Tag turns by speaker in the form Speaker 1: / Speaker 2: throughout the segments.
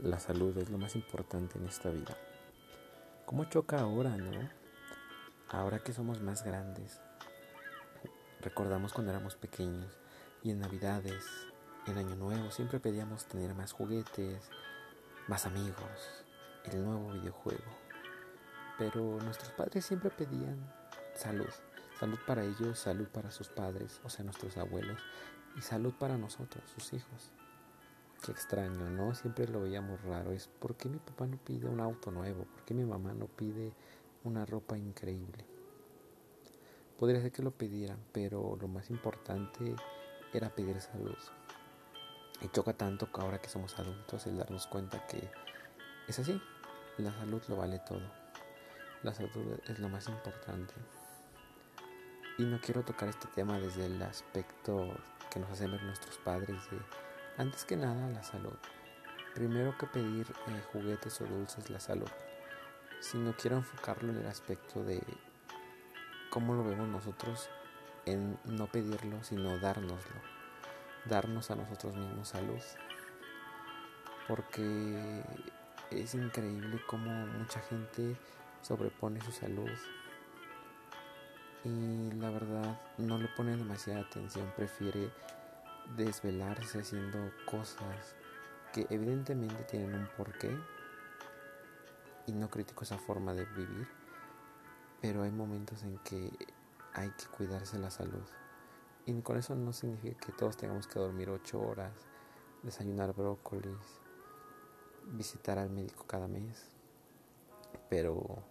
Speaker 1: la salud es lo más importante en esta vida. ¿Cómo choca ahora, no? Ahora que somos más grandes. Recordamos cuando éramos pequeños y en Navidades, en Año Nuevo, siempre pedíamos tener más juguetes, más amigos, el nuevo videojuego. Pero nuestros padres siempre pedían salud. Salud para ellos, salud para sus padres, o sea, nuestros abuelos, y salud para nosotros, sus hijos. Qué extraño, ¿no? Siempre lo veíamos raro. Es ¿por qué mi papá no pide un auto nuevo? ¿Por qué mi mamá no pide una ropa increíble? Podría ser que lo pidieran, pero lo más importante era pedir salud. Y choca tanto que ahora que somos adultos el darnos cuenta que es así. La salud lo vale todo. La salud es lo más importante. Y no quiero tocar este tema desde el aspecto que nos hacen ver nuestros padres de antes que nada, la salud. Primero que pedir eh, juguetes o dulces, la salud. Si no quiero enfocarlo en el aspecto de cómo lo vemos nosotros, en no pedirlo, sino dárnoslo. Darnos a nosotros mismos salud. Porque es increíble cómo mucha gente sobrepone su salud y la verdad no le pone demasiada atención, prefiere desvelarse haciendo cosas que evidentemente tienen un porqué y no critico esa forma de vivir, pero hay momentos en que hay que cuidarse la salud. Y con eso no significa que todos tengamos que dormir ocho horas, desayunar brócolis, visitar al médico cada mes, pero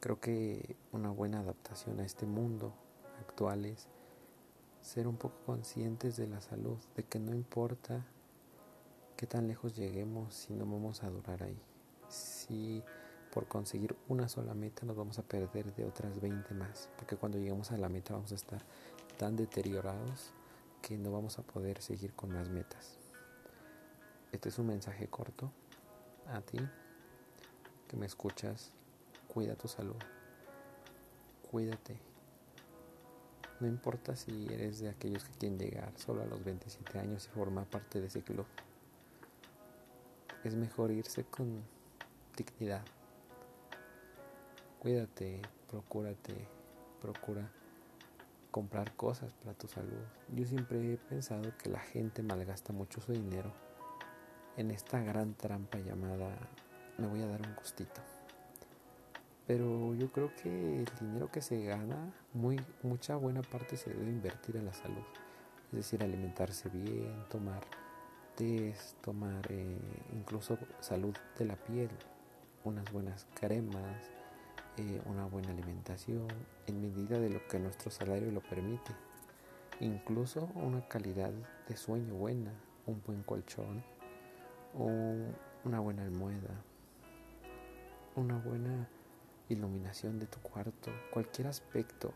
Speaker 1: creo que una buena adaptación a este mundo actual es ser un poco conscientes de la salud, de que no importa qué tan lejos lleguemos si no vamos a durar ahí. Si por conseguir una sola meta nos vamos a perder de otras 20 más, porque cuando lleguemos a la meta vamos a estar tan deteriorados que no vamos a poder seguir con más metas. Este es un mensaje corto a ti que me escuchas. Cuida tu salud. Cuídate. No importa si eres de aquellos que quieren llegar solo a los 27 años y formar parte de ese club. Es mejor irse con dignidad. Cuídate, procúrate, procura comprar cosas para tu salud. Yo siempre he pensado que la gente malgasta mucho su dinero en esta gran trampa llamada me voy a dar un gustito. Pero yo creo que el dinero que se gana, muy, mucha buena parte se debe invertir en la salud. Es decir, alimentarse bien, tomar test, tomar eh, incluso salud de la piel, unas buenas cremas, eh, una buena alimentación, en medida de lo que nuestro salario lo permite. Incluso una calidad de sueño buena, un buen colchón, una buena almohada, una buena iluminación de tu cuarto, cualquier aspecto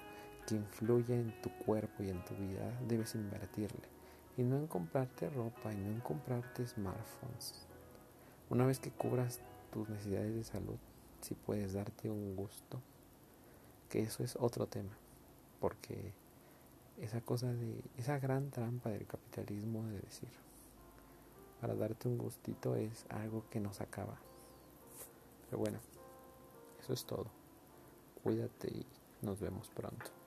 Speaker 1: que influya en tu cuerpo y en tu vida, debes invertirle. Y no en comprarte ropa y no en comprarte smartphones. Una vez que cubras tus necesidades de salud, si puedes darte un gusto, que eso es otro tema, porque esa cosa de, esa gran trampa del capitalismo de decir, para darte un gustito es algo que nos acaba. Pero bueno. Eso es todo. Cuídate y nos vemos pronto.